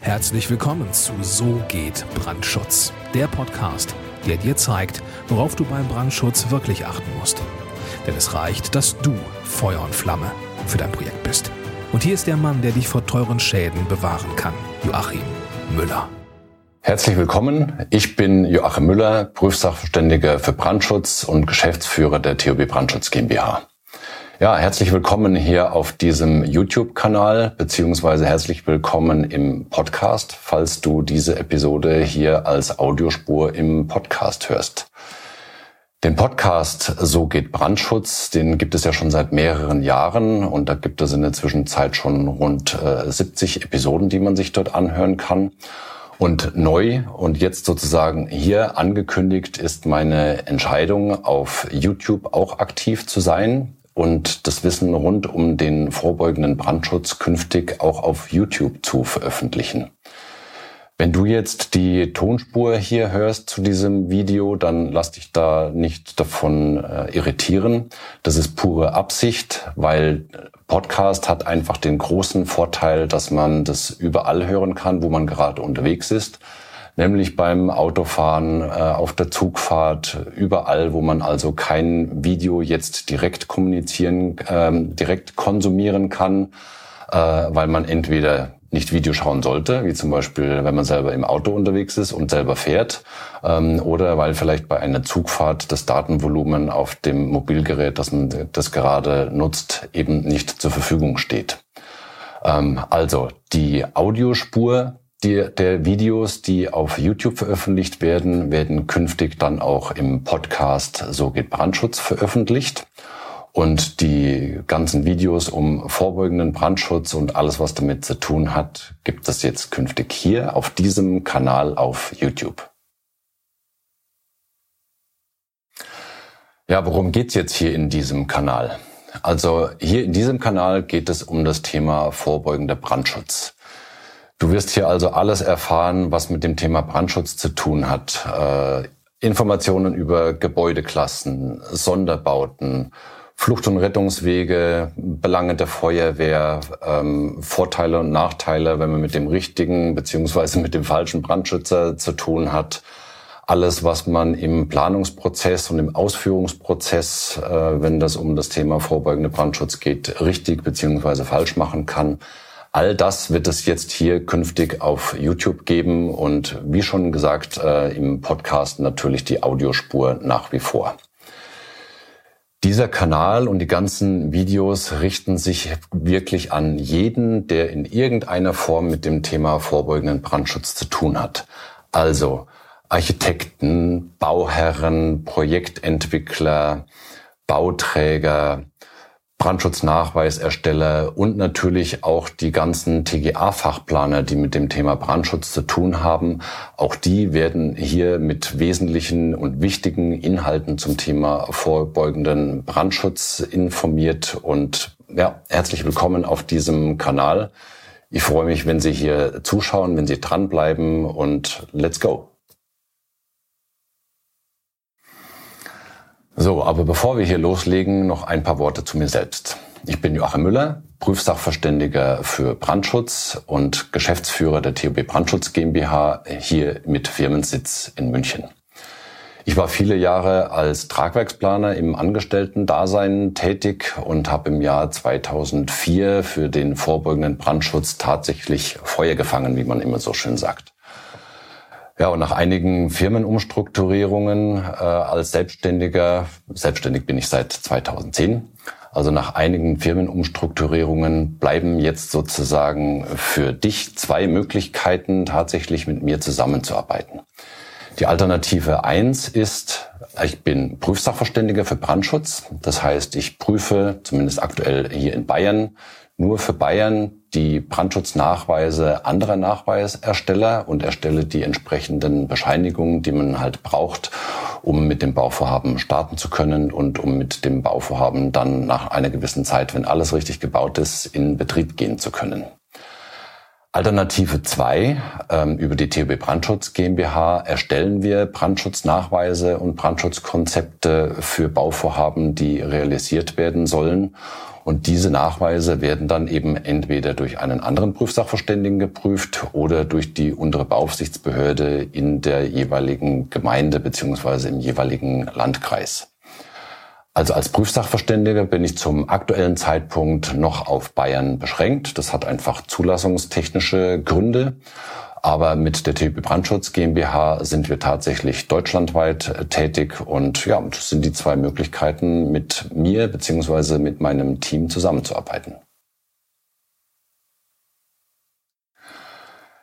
Herzlich willkommen zu So geht Brandschutz, der Podcast, der dir zeigt, worauf du beim Brandschutz wirklich achten musst. Denn es reicht, dass du Feuer und Flamme für dein Projekt bist. Und hier ist der Mann, der dich vor teuren Schäden bewahren kann, Joachim Müller. Herzlich willkommen. Ich bin Joachim Müller, Prüfsachverständiger für Brandschutz und Geschäftsführer der TOB Brandschutz GmbH. Ja, herzlich willkommen hier auf diesem YouTube-Kanal, beziehungsweise herzlich willkommen im Podcast, falls du diese Episode hier als Audiospur im Podcast hörst. Den Podcast So geht Brandschutz, den gibt es ja schon seit mehreren Jahren und da gibt es in der Zwischenzeit schon rund äh, 70 Episoden, die man sich dort anhören kann. Und neu und jetzt sozusagen hier angekündigt ist meine Entscheidung, auf YouTube auch aktiv zu sein und das Wissen rund um den vorbeugenden Brandschutz künftig auch auf YouTube zu veröffentlichen. Wenn du jetzt die Tonspur hier hörst zu diesem Video, dann lass dich da nicht davon äh, irritieren. Das ist pure Absicht, weil Podcast hat einfach den großen Vorteil, dass man das überall hören kann, wo man gerade unterwegs ist nämlich beim Autofahren, äh, auf der Zugfahrt, überall, wo man also kein Video jetzt direkt kommunizieren, ähm, direkt konsumieren kann, äh, weil man entweder nicht Video schauen sollte, wie zum Beispiel, wenn man selber im Auto unterwegs ist und selber fährt, ähm, oder weil vielleicht bei einer Zugfahrt das Datenvolumen auf dem Mobilgerät, das man das gerade nutzt, eben nicht zur Verfügung steht. Ähm, also die Audiospur die, der Videos, die auf YouTube veröffentlicht werden, werden künftig dann auch im Podcast So geht Brandschutz veröffentlicht. Und die ganzen Videos um vorbeugenden Brandschutz und alles, was damit zu tun hat, gibt es jetzt künftig hier auf diesem Kanal auf YouTube. Ja, worum geht's jetzt hier in diesem Kanal? Also hier in diesem Kanal geht es um das Thema vorbeugender Brandschutz. Du wirst hier also alles erfahren, was mit dem Thema Brandschutz zu tun hat. Äh, Informationen über Gebäudeklassen, Sonderbauten, Flucht- und Rettungswege, Belange der Feuerwehr, ähm, Vorteile und Nachteile, wenn man mit dem richtigen beziehungsweise mit dem falschen Brandschützer zu tun hat. Alles, was man im Planungsprozess und im Ausführungsprozess, äh, wenn das um das Thema vorbeugende Brandschutz geht, richtig beziehungsweise falsch machen kann. All das wird es jetzt hier künftig auf YouTube geben und wie schon gesagt äh, im Podcast natürlich die Audiospur nach wie vor. Dieser Kanal und die ganzen Videos richten sich wirklich an jeden, der in irgendeiner Form mit dem Thema vorbeugenden Brandschutz zu tun hat. Also Architekten, Bauherren, Projektentwickler, Bauträger, Brandschutznachweisersteller und natürlich auch die ganzen TGA-Fachplaner, die mit dem Thema Brandschutz zu tun haben. Auch die werden hier mit wesentlichen und wichtigen Inhalten zum Thema vorbeugenden Brandschutz informiert und ja, herzlich willkommen auf diesem Kanal. Ich freue mich, wenn Sie hier zuschauen, wenn Sie dranbleiben und let's go. So, aber bevor wir hier loslegen, noch ein paar Worte zu mir selbst. Ich bin Joachim Müller, Prüfsachverständiger für Brandschutz und Geschäftsführer der TOB Brandschutz GmbH hier mit Firmensitz in München. Ich war viele Jahre als Tragwerksplaner im Angestellten-Dasein tätig und habe im Jahr 2004 für den vorbeugenden Brandschutz tatsächlich Feuer gefangen, wie man immer so schön sagt. Ja, und nach einigen Firmenumstrukturierungen äh, als Selbstständiger, selbstständig bin ich seit 2010, also nach einigen Firmenumstrukturierungen bleiben jetzt sozusagen für dich zwei Möglichkeiten, tatsächlich mit mir zusammenzuarbeiten. Die Alternative eins ist, ich bin Prüfsachverständiger für Brandschutz. Das heißt, ich prüfe, zumindest aktuell hier in Bayern, nur für Bayern die Brandschutznachweise anderer Nachweisersteller und erstelle die entsprechenden Bescheinigungen, die man halt braucht, um mit dem Bauvorhaben starten zu können und um mit dem Bauvorhaben dann nach einer gewissen Zeit, wenn alles richtig gebaut ist, in Betrieb gehen zu können. Alternative 2, ähm, über die TUB Brandschutz GmbH erstellen wir Brandschutznachweise und Brandschutzkonzepte für Bauvorhaben, die realisiert werden sollen. Und diese Nachweise werden dann eben entweder durch einen anderen Prüfsachverständigen geprüft oder durch die untere Beaufsichtsbehörde in der jeweiligen Gemeinde beziehungsweise im jeweiligen Landkreis. Also als Prüfsachverständiger bin ich zum aktuellen Zeitpunkt noch auf Bayern beschränkt. Das hat einfach zulassungstechnische Gründe. Aber mit der TÜB Brandschutz GmbH sind wir tatsächlich deutschlandweit äh, tätig und ja, das sind die zwei Möglichkeiten, mit mir beziehungsweise mit meinem Team zusammenzuarbeiten.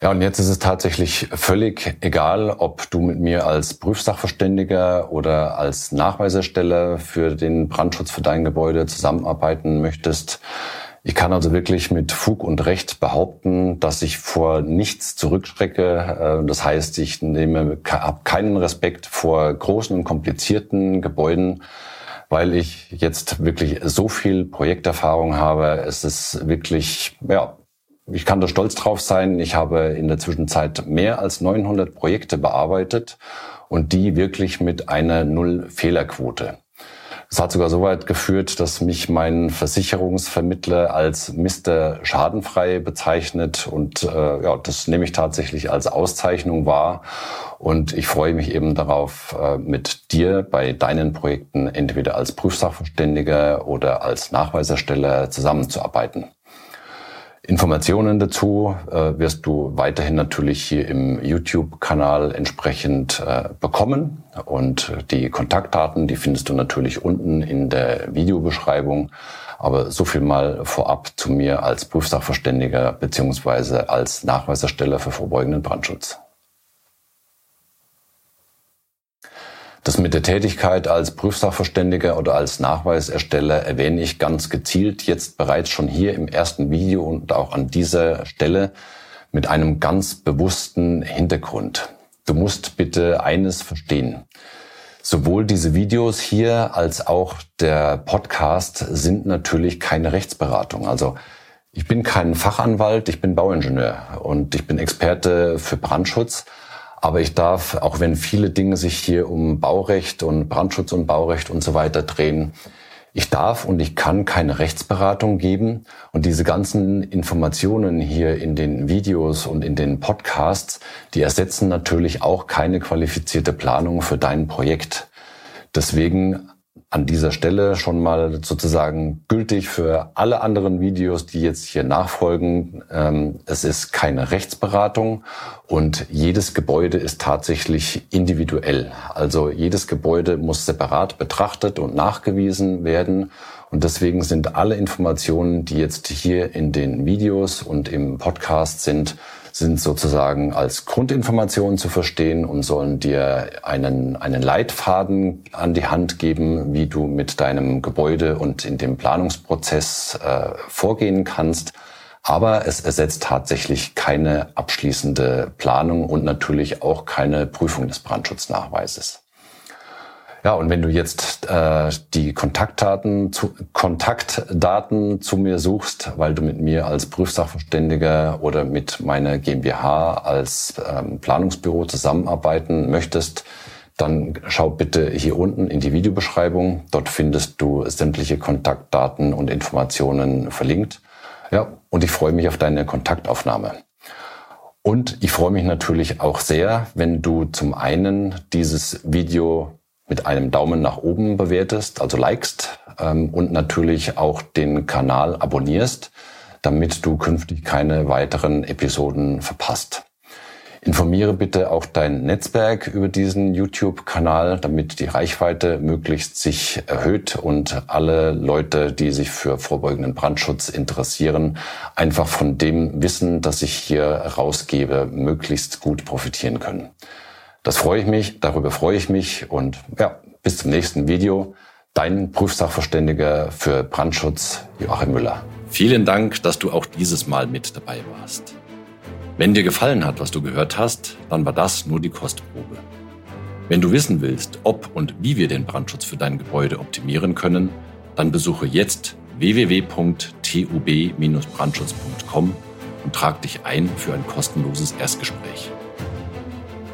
Ja, und jetzt ist es tatsächlich völlig egal, ob du mit mir als Prüfsachverständiger oder als Nachweisersteller für den Brandschutz für dein Gebäude zusammenarbeiten möchtest. Ich kann also wirklich mit Fug und Recht behaupten, dass ich vor nichts zurückstrecke. Äh, das heißt, ich nehme, habe keinen Respekt vor großen und komplizierten Gebäuden, weil ich jetzt wirklich so viel Projekterfahrung habe. Es ist wirklich, ja, ich kann da stolz drauf sein. Ich habe in der Zwischenzeit mehr als 900 Projekte bearbeitet und die wirklich mit einer Null-Fehlerquote. Das hat sogar so weit geführt, dass mich mein Versicherungsvermittler als Mr. Schadenfrei bezeichnet und äh, ja, das nehme ich tatsächlich als Auszeichnung wahr und ich freue mich eben darauf, äh, mit dir bei deinen Projekten entweder als Prüfsachverständiger oder als Nachweisersteller zusammenzuarbeiten. Informationen dazu äh, wirst du weiterhin natürlich hier im YouTube-Kanal entsprechend äh, bekommen. Und die Kontaktdaten, die findest du natürlich unten in der Videobeschreibung. Aber so viel mal vorab zu mir als Prüfsachverständiger beziehungsweise als Nachweisersteller für vorbeugenden Brandschutz. Das mit der Tätigkeit als Prüfsachverständiger oder als Nachweisersteller erwähne ich ganz gezielt jetzt bereits schon hier im ersten Video und auch an dieser Stelle mit einem ganz bewussten Hintergrund. Du musst bitte eines verstehen. Sowohl diese Videos hier als auch der Podcast sind natürlich keine Rechtsberatung. Also ich bin kein Fachanwalt, ich bin Bauingenieur und ich bin Experte für Brandschutz. Aber ich darf, auch wenn viele Dinge sich hier um Baurecht und Brandschutz und Baurecht und so weiter drehen, ich darf und ich kann keine Rechtsberatung geben und diese ganzen Informationen hier in den Videos und in den Podcasts, die ersetzen natürlich auch keine qualifizierte Planung für dein Projekt. Deswegen an dieser Stelle schon mal sozusagen gültig für alle anderen Videos, die jetzt hier nachfolgen. Ähm, es ist keine Rechtsberatung und jedes Gebäude ist tatsächlich individuell. Also jedes Gebäude muss separat betrachtet und nachgewiesen werden. Und deswegen sind alle Informationen, die jetzt hier in den Videos und im Podcast sind, sind sozusagen als Grundinformation zu verstehen und sollen dir einen, einen Leitfaden an die Hand geben, wie du mit deinem Gebäude und in dem Planungsprozess äh, vorgehen kannst. Aber es ersetzt tatsächlich keine abschließende Planung und natürlich auch keine Prüfung des Brandschutznachweises. Ja, und wenn du jetzt äh, die Kontaktdaten zu, Kontaktdaten zu mir suchst, weil du mit mir als Prüfsachverständiger oder mit meiner GmbH als ähm, Planungsbüro zusammenarbeiten möchtest, dann schau bitte hier unten in die Videobeschreibung. Dort findest du sämtliche Kontaktdaten und Informationen verlinkt. Ja, und ich freue mich auf deine Kontaktaufnahme. Und ich freue mich natürlich auch sehr, wenn du zum einen dieses Video mit einem Daumen nach oben bewertest, also likest ähm, und natürlich auch den Kanal abonnierst, damit du künftig keine weiteren Episoden verpasst. Informiere bitte auch dein Netzwerk über diesen YouTube-Kanal, damit die Reichweite möglichst sich erhöht und alle Leute, die sich für vorbeugenden Brandschutz interessieren, einfach von dem Wissen, das ich hier rausgebe, möglichst gut profitieren können. Das freue ich mich, darüber freue ich mich und ja, bis zum nächsten Video. Dein Prüfsachverständiger für Brandschutz, Joachim Müller. Vielen Dank, dass du auch dieses Mal mit dabei warst. Wenn dir gefallen hat, was du gehört hast, dann war das nur die Kostprobe. Wenn du wissen willst, ob und wie wir den Brandschutz für dein Gebäude optimieren können, dann besuche jetzt www.tub-brandschutz.com und trag dich ein für ein kostenloses Erstgespräch.